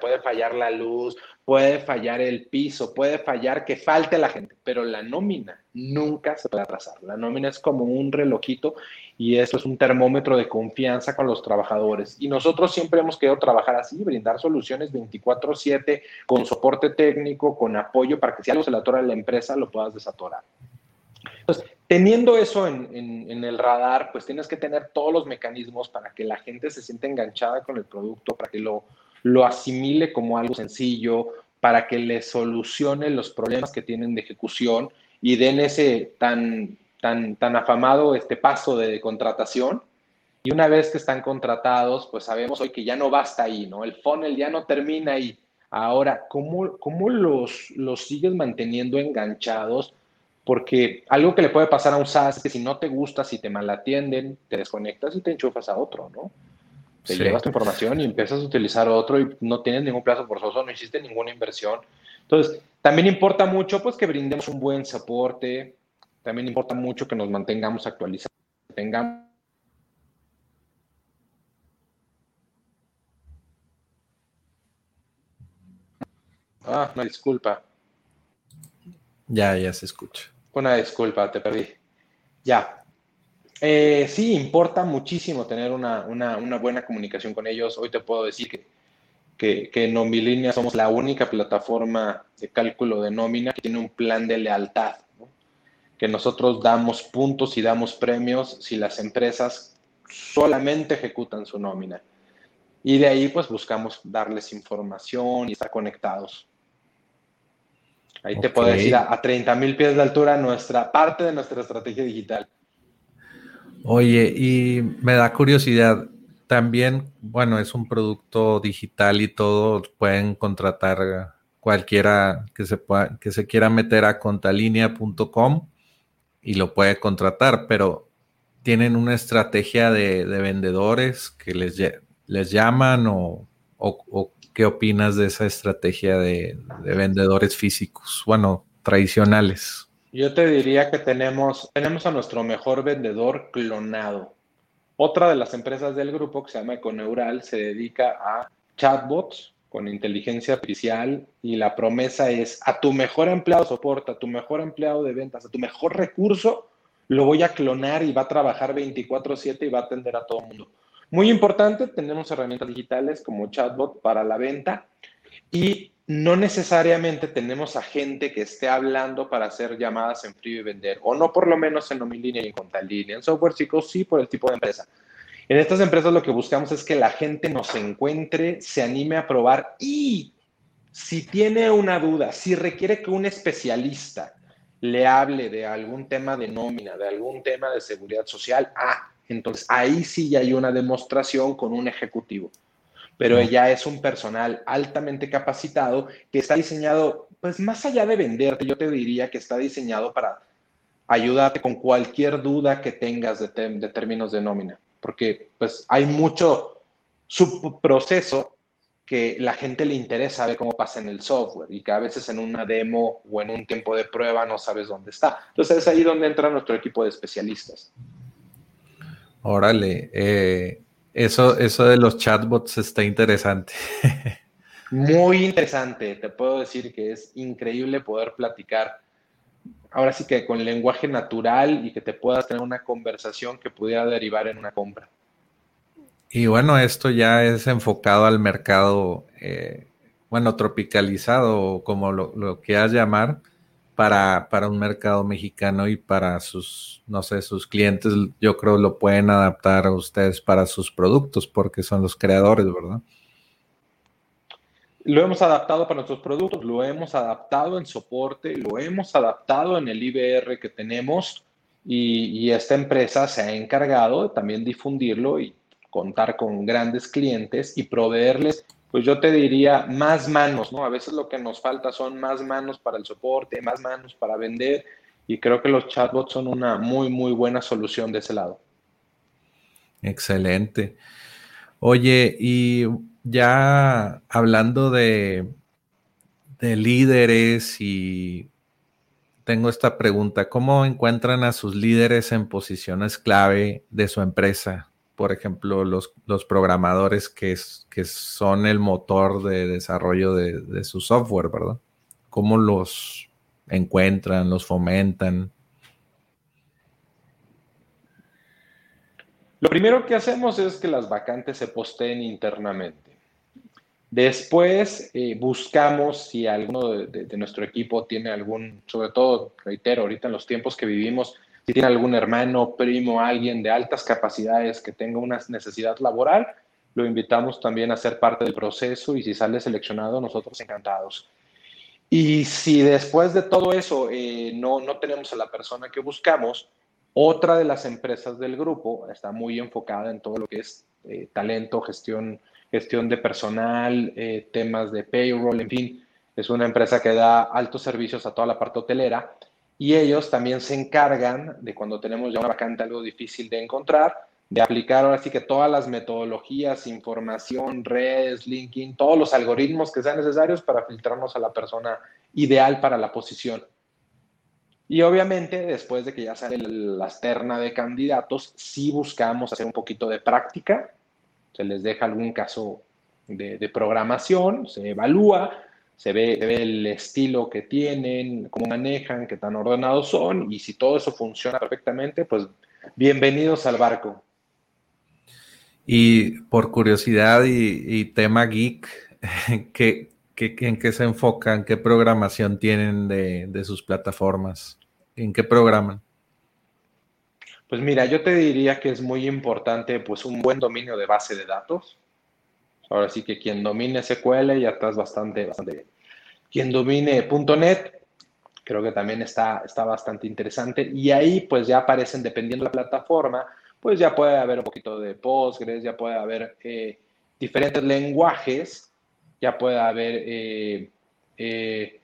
puede fallar la luz, puede fallar el piso, puede fallar que falte la gente, pero la nómina nunca se puede atrasar. La nómina es como un relojito y eso es un termómetro de confianza con los trabajadores. Y nosotros siempre hemos querido trabajar así, brindar soluciones 24/7 con soporte técnico, con apoyo para que si algo se le atora a la empresa lo puedas desatorar. Entonces, teniendo eso en, en, el radar, pues tienes que tener todos los mecanismos para que la gente se sienta enganchada con el producto, para que lo, lo asimile como algo sencillo, para que le solucione los problemas que tienen de ejecución y den ese tan, tan, tan afamado este paso de contratación. Y una vez que están contratados, pues sabemos hoy que ya no basta ahí, ¿no? El funnel ya no termina ahí. Ahora, ¿cómo, cómo los, los sigues manteniendo enganchados? Porque algo que le puede pasar a un SaaS que si no te gusta, si te malatienden, te desconectas y te enchufas a otro, ¿no? Te llevas tu información y empiezas a utilizar otro y no tienes ningún plazo forzoso, no hiciste ninguna inversión. Entonces, también importa mucho pues que brindemos un buen soporte, también importa mucho que nos mantengamos actualizados, tengamos Ah, una disculpa. Ya, ya se escucha. Una disculpa, te perdí. Ya, eh, sí, importa muchísimo tener una, buena comunicación con ellos. Hoy te puedo decir que, que, que en somos la única plataforma de cálculo de nómina que tiene un plan de lealtad, que nosotros damos puntos y damos premios si las empresas solamente ejecutan su nómina. Y de ahí pues buscamos darles información y estar conectados. Ahí te puedo decir a, a 30 mil pies de altura nuestra parte de nuestra estrategia digital. Oye, y me da curiosidad, también, bueno, es un producto digital y todo, pueden contratar cualquiera que se, pueda, que se quiera meter a contalinea.com y lo puede contratar, pero tienen una estrategia de, vendedores que les, les llaman o, qué opinas de esa estrategia de, de vendedores físicos, bueno, tradicionales. Yo te diría que tenemos, tenemos a nuestro mejor vendedor clonado. Otra de las empresas del grupo que se llama Econeural se dedica a chatbots con inteligencia artificial y la promesa es a tu mejor empleado de soporte, a tu mejor empleado de ventas, a tu mejor recurso, lo voy a clonar y va a trabajar 24/7 y va a atender a todo el mundo. Muy importante, tenemos herramientas digitales como chatbot para la venta y no necesariamente tenemos a gente que esté hablando para hacer llamadas en frío y vender, o no por lo menos en línea y en línea. En software chicos sí por el tipo de empresa. En estas empresas lo que buscamos es que la gente nos encuentre, se anime a probar y si tiene una duda, si requiere que un especialista le hable de algún tema de nómina, de algún tema de seguridad social, ah, entonces ahí sí ya hay una demostración con un ejecutivo pero ella es un personal altamente capacitado que está diseñado, pues más allá de venderte, yo te diría que está diseñado para ayudarte con cualquier duda que tengas de, términos de nómina, porque pues hay mucho subproceso que la gente le interesa ver cómo pasa en el software y que a veces en una demo o en un tiempo de prueba no sabes dónde está. Entonces es ahí donde entra nuestro equipo de especialistas. Órale, eh, eso, eso de los chatbots está interesante. (laughs) Muy interesante. Te puedo decir que es increíble poder platicar. Ahora sí que con lenguaje natural y que te puedas tener una conversación que pudiera derivar en una compra. Y bueno, esto ya es enfocado al mercado, eh, bueno, tropicalizado, como lo, lo quieras llamar, para, para, un mercado mexicano y para sus, no sé, sus clientes, yo creo lo pueden adaptar ustedes para sus productos, porque son los creadores, ¿verdad? Lo hemos adaptado para nuestros productos, lo hemos adaptado en soporte, lo hemos adaptado en el IBR que tenemos y, y esta empresa se ha encargado de también difundirlo y contar con grandes clientes y proveerles, pues yo te diría, más manos, ¿no? A veces lo que nos falta son más manos para el soporte, más manos para vender y creo que los chatbots son una muy, muy buena solución de ese lado. Excelente. Oye, y ya hablando de, de líderes y tengo esta pregunta, ¿cómo encuentran a sus líderes en posiciones clave de su empresa? Por ejemplo, los, los programadores que, que, son el motor de desarrollo de, su software, ¿verdad? ¿Cómo los encuentran, los fomentan? Lo primero que hacemos es que las vacantes se posteen internamente. Después eh, buscamos si alguno de, de, nuestro equipo tiene algún, sobre todo, reitero, ahorita en los tiempos que vivimos, si tiene algún hermano, primo, alguien de altas capacidades que tenga una necesidad laboral, lo invitamos también a ser parte del proceso y si sale seleccionado, nosotros encantados. Y si después de todo eso eh, no, no tenemos a la persona que buscamos, otra de las empresas del grupo está muy enfocada en todo lo que es eh, talento, gestión, gestión de personal, eh, temas de payroll, en fin, es una empresa que da altos servicios a toda la parte hotelera y ellos también se encargan de cuando tenemos ya una vacante algo difícil de encontrar, de aplicar ahora sí que todas las metodologías, información, redes, linking, todos los algoritmos que sean necesarios para filtrarnos a la persona ideal para la posición. Y obviamente, después de que ya sale la terna de candidatos, sí buscamos hacer un poquito de práctica, se les deja algún caso de programación, se evalúa, se ve, el estilo que tienen, cómo manejan, qué tan ordenados son, y si todo eso funciona perfectamente, pues bienvenidos al barco. Y por curiosidad y, tema geek, (laughs) ¿qué, en qué se enfocan? ¿Qué programación tienen de, de sus plataformas? ¿En qué programan? Pues mira, yo te diría que es muy importante pues un buen dominio de base de datos, Ahora sí que quien domine SQL ya estás bastante, bastante bien. Quien domine .NET, creo que también está, está bastante interesante. Y ahí pues ya aparecen, dependiendo de la plataforma, pues ya puede haber un poquito de Postgres, ya puede haber eh, diferentes lenguajes, ya puede haber eh, eh,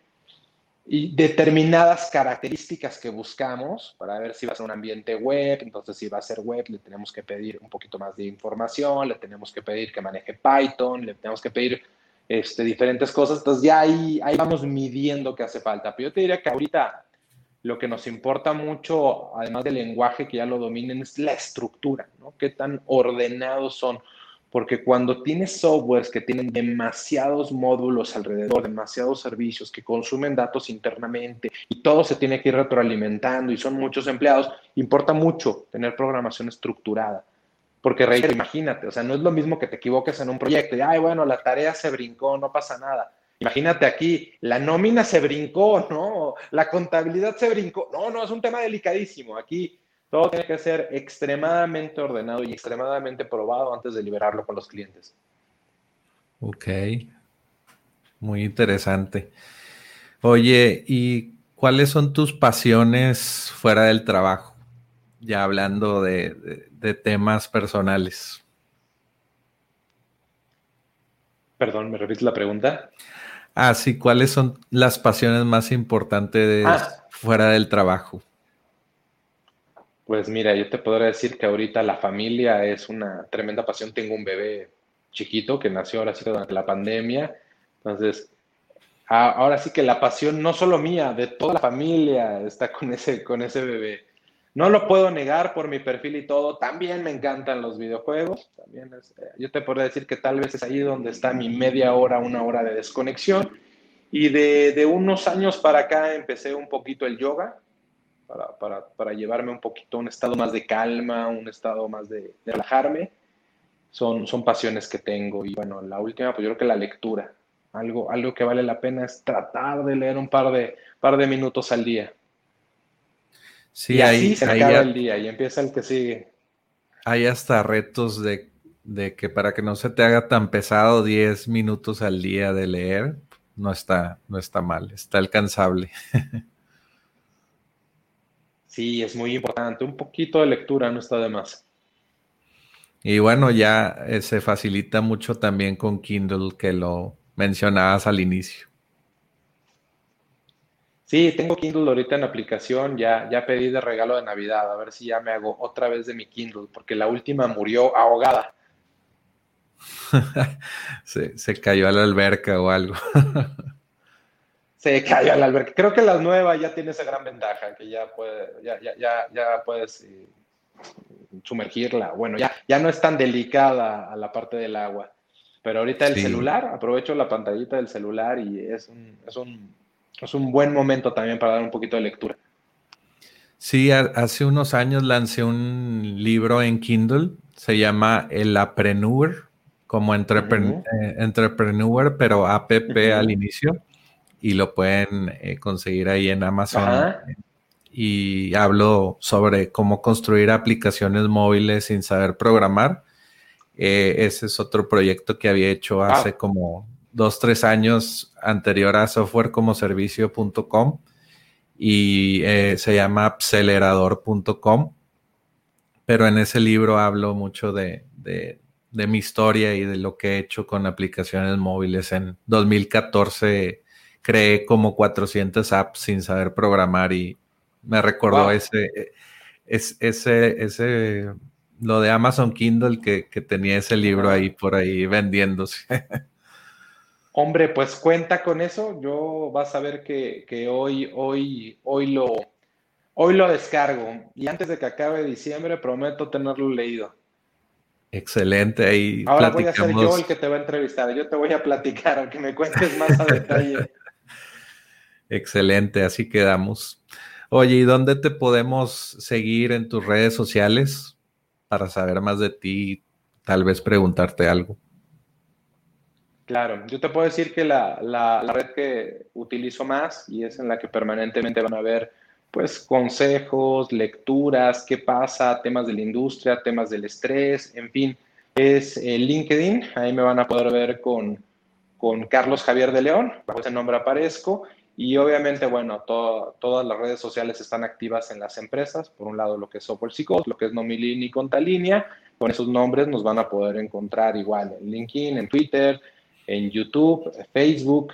y determinadas características que buscamos para ver si va a ser un ambiente web. Entonces, si va a ser web, le tenemos que pedir un poquito más de información, le tenemos que pedir que maneje Python, le tenemos que pedir este, diferentes cosas. Entonces, ya ahí, ahí vamos midiendo qué hace falta. Pero yo te diría que ahorita lo que nos importa mucho, además del lenguaje que ya lo dominen, es la estructura, ¿no? Qué tan ordenados son porque cuando tienes softwares que tienen demasiados módulos alrededor, demasiados servicios que consumen datos internamente y todo se tiene que ir retroalimentando y son muchos empleados, importa mucho tener programación estructurada. Porque, reitero, imagínate, o sea, no es lo mismo que te equivoques en un proyecto y, ay, bueno, la tarea se brincó, no pasa nada. Imagínate aquí, la nómina se brincó, ¿no? La contabilidad se brincó. No, no, es un tema delicadísimo. Aquí todo tiene que ser extremadamente ordenado y extremadamente probado antes de liberarlo con los clientes. Ok, muy interesante. Oye, ¿y cuáles son tus pasiones fuera del trabajo? Ya hablando de, temas personales. Perdón, ¿me repites la pregunta? Ah, sí, ¿cuáles son las pasiones más importantes de, ah. fuera del trabajo? Pues mira, yo te podría decir que ahorita la familia es una tremenda pasión. Tengo un bebé chiquito que nació ahora sí durante la pandemia. Entonces, ahora sí que la pasión no solo mía, de toda la familia está con ese, con ese bebé. No lo puedo negar por mi perfil y todo. También me encantan los videojuegos. También eh, yo te podría decir que tal vez es ahí donde está mi media hora, una hora de desconexión. Y de, de unos años para acá empecé un poquito el yoga para, para, para, llevarme un poquito a un estado más de calma, un estado más de, relajarme. son, son pasiones que tengo. Y bueno, la última, pues yo creo que la lectura. Algo, algo que vale la pena es tratar de leer un par de, par de minutos al día. Sí, y ahí, se acaba el día y empieza el que sigue. Hay hasta retos de, de, que para que no se te haga tan pesado 10 minutos al día de leer, no está, no está mal, está alcanzable. (laughs) Sí, es muy importante. Un poquito de lectura no está de más. Y bueno, ya eh, se facilita mucho también con Kindle, que lo mencionabas al inicio. Sí, tengo Kindle ahorita en aplicación, ya, ya pedí de regalo de Navidad, a ver si ya me hago otra vez de mi Kindle, porque la última murió ahogada. (laughs) se, se, cayó a la alberca o algo. (laughs) se cayó a la alberca. Creo que la nueva ya tiene esa gran ventaja, que ya, puede, ya, ya, ya, ya puedes eh, sumergirla. Bueno, ya, ya no es tan delicada a la parte del agua. Pero ahorita el celular, aprovecho la pantallita del celular y es un, es un, es un buen momento también para dar un poquito de lectura. Sí, hace unos años lancé un libro en Kindle, se llama El Apreneur, como entrepreneur, eh, entrepreneur pero app al inicio, y lo pueden eh, conseguir ahí en Amazon y hablo sobre cómo construir aplicaciones móviles sin saber programar. Eh, ese es otro proyecto que había hecho ah. hace como dos, tres años anterior a softwarecomoservicio.com y eh, se llama acelerador.com. Pero en ese libro hablo mucho de, de, de, mi historia y de lo que he hecho con aplicaciones móviles. En 2014 creé como 400 apps sin saber programar y me recordó ese, ese, ese, lo de Amazon Kindle que, tenía ese libro ahí por ahí vendiéndose. (laughs) Hombre, pues cuenta con eso. Yo vas a ver que, hoy, hoy, hoy lo, hoy lo descargo. Y antes de que acabe diciembre, prometo tenerlo leído. Excelente, ahí Ahora voy a ser yo el que te va a entrevistar. Yo te voy a platicar, aunque me cuentes más a (laughs) detalle. Excelente, así quedamos. Oye, ¿y dónde te podemos seguir en tus redes sociales para saber más de ti, tal vez preguntarte algo? Claro, yo te puedo decir que la, red que utilizo más y es en la que permanentemente van a ver pues consejos, lecturas, qué pasa, temas de la industria, temas del estrés, en fin, es el LinkedIn. Ahí me van a poder ver con, con Carlos Javier de León, bajo ese nombre aparezco. Y obviamente, bueno, todas las redes sociales están activas en las empresas. Por un lado, lo que es Software Psicos, lo que es Nomilin y Contalínea. Con esos nombres nos van a poder encontrar igual en LinkedIn, en Twitter, en YouTube, en Facebook.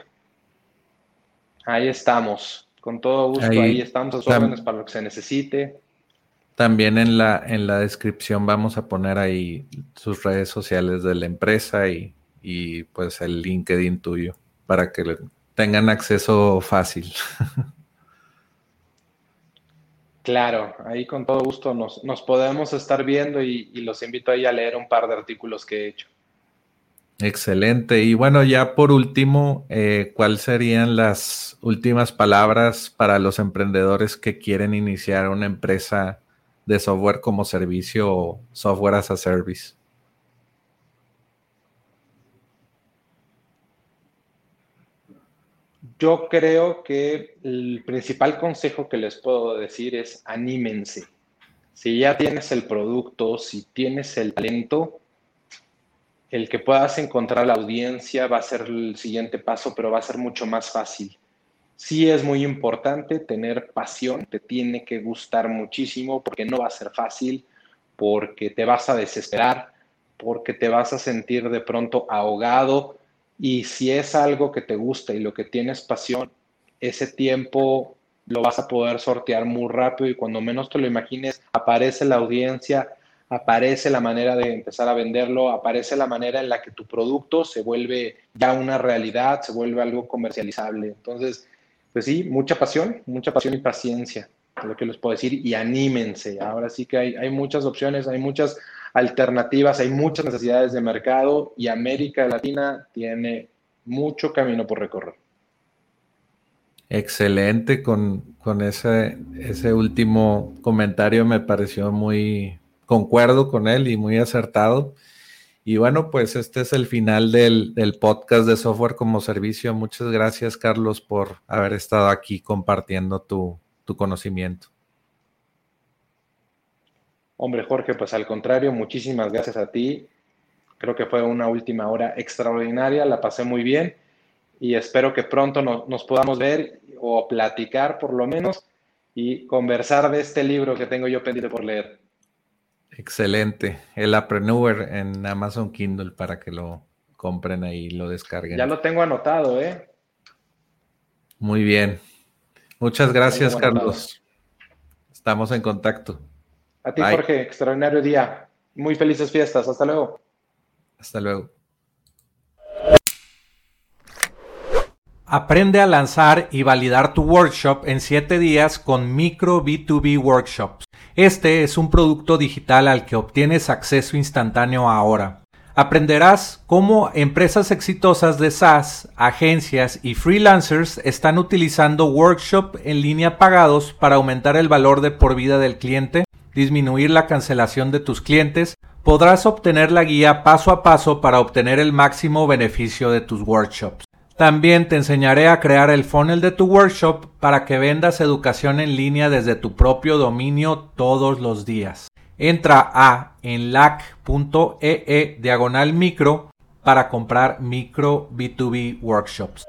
Ahí estamos. Con todo gusto, ahí, estamos a órdenes para lo que se necesite. También en la, en la descripción vamos a poner ahí sus redes sociales de la empresa y, y pues el LinkedIn tuyo para que tengan acceso fácil. Claro, ahí con todo gusto nos, podemos estar viendo y, los invito ahí a leer un par de artículos que he hecho. Excelente. Y bueno, ya por último, eh, ¿cuáles serían las últimas palabras para los emprendedores que quieren iniciar una empresa de software como servicio o software as a service? Yo creo que el principal consejo que les puedo decir es anímense. Si ya tienes el producto, si tienes el talento, el que puedas encontrar la audiencia va a ser el siguiente paso, pero va a ser mucho más fácil. Sí es muy importante tener pasión, te tiene que gustar muchísimo porque no va a ser fácil, porque te vas a desesperar, porque te vas a sentir de pronto ahogado y si es algo que te gusta y lo que tienes pasión, ese tiempo lo vas a poder sortear muy rápido y cuando menos te lo imagines, aparece la audiencia, aparece la manera de empezar a venderlo, aparece la manera en la que tu producto se vuelve ya una realidad, se vuelve algo comercializable. Entonces, pues sí, mucha pasión, mucha pasión y paciencia, lo que les puedo decir, y anímense. Ahora sí que hay, hay muchas opciones, hay muchas alternativas, hay muchas necesidades de mercado y América Latina tiene mucho camino por recorrer. Excelente, con, ese, ese último comentario me pareció muy concuerdo con él y muy acertado. Y bueno, pues este es el final del, podcast de software como servicio. Muchas gracias, Carlos, por haber estado aquí compartiendo tu, tu conocimiento. Hombre, Jorge, pues al contrario, muchísimas gracias a ti. Creo que fue una última hora extraordinaria, la pasé muy bien y espero que pronto nos podamos ver o platicar por lo menos y conversar de este libro que tengo yo pendiente por leer. Excelente. El Apreneur en Amazon Kindle para que lo compren ahí y lo descarguen. Ya lo tengo anotado, ¿eh? Muy bien. Muchas gracias, Carlos. Estamos en contacto. A ti, Jorge, extraordinario día. Muy felices fiestas. Hasta luego. Hasta luego. Aprende a lanzar y validar tu workshop en 7 días con Micro B2B Workshops. Este es un producto digital al que obtienes acceso instantáneo ahora. Aprenderás cómo empresas exitosas de SaaS, agencias y freelancers están utilizando workshop en línea pagados para aumentar el valor de por vida del cliente, disminuir la cancelación de tus clientes, podrás obtener la guía paso a paso para obtener el máximo beneficio de tus workshops. También te enseñaré a crear el funnel de tu workshop para que vendas educación en línea desde tu propio dominio todos los días. Entra a enlac.ee e diagonal micro para comprar micro B2B workshops.